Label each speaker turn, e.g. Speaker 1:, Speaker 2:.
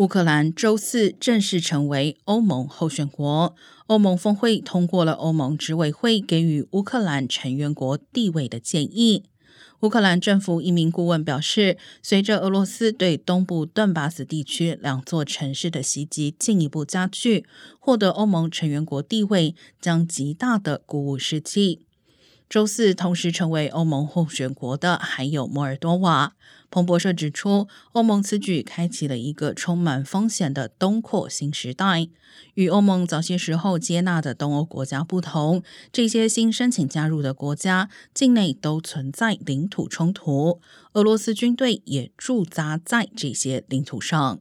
Speaker 1: 乌克兰周四正式成为欧盟候选国。欧盟峰会通过了欧盟执委会给予乌克兰成员国地位的建议。乌克兰政府一名顾问表示，随着俄罗斯对东部顿巴斯地区两座城市的袭击进一步加剧，获得欧盟成员国地位将极大的鼓舞士气。周四同时成为欧盟候选国的还有摩尔多瓦。彭博社指出，欧盟此举开启了一个充满风险的东扩新时代。与欧盟早些时候接纳的东欧国家不同，这些新申请加入的国家境内都存在领土冲突，俄罗斯军队也驻扎在这些领土上。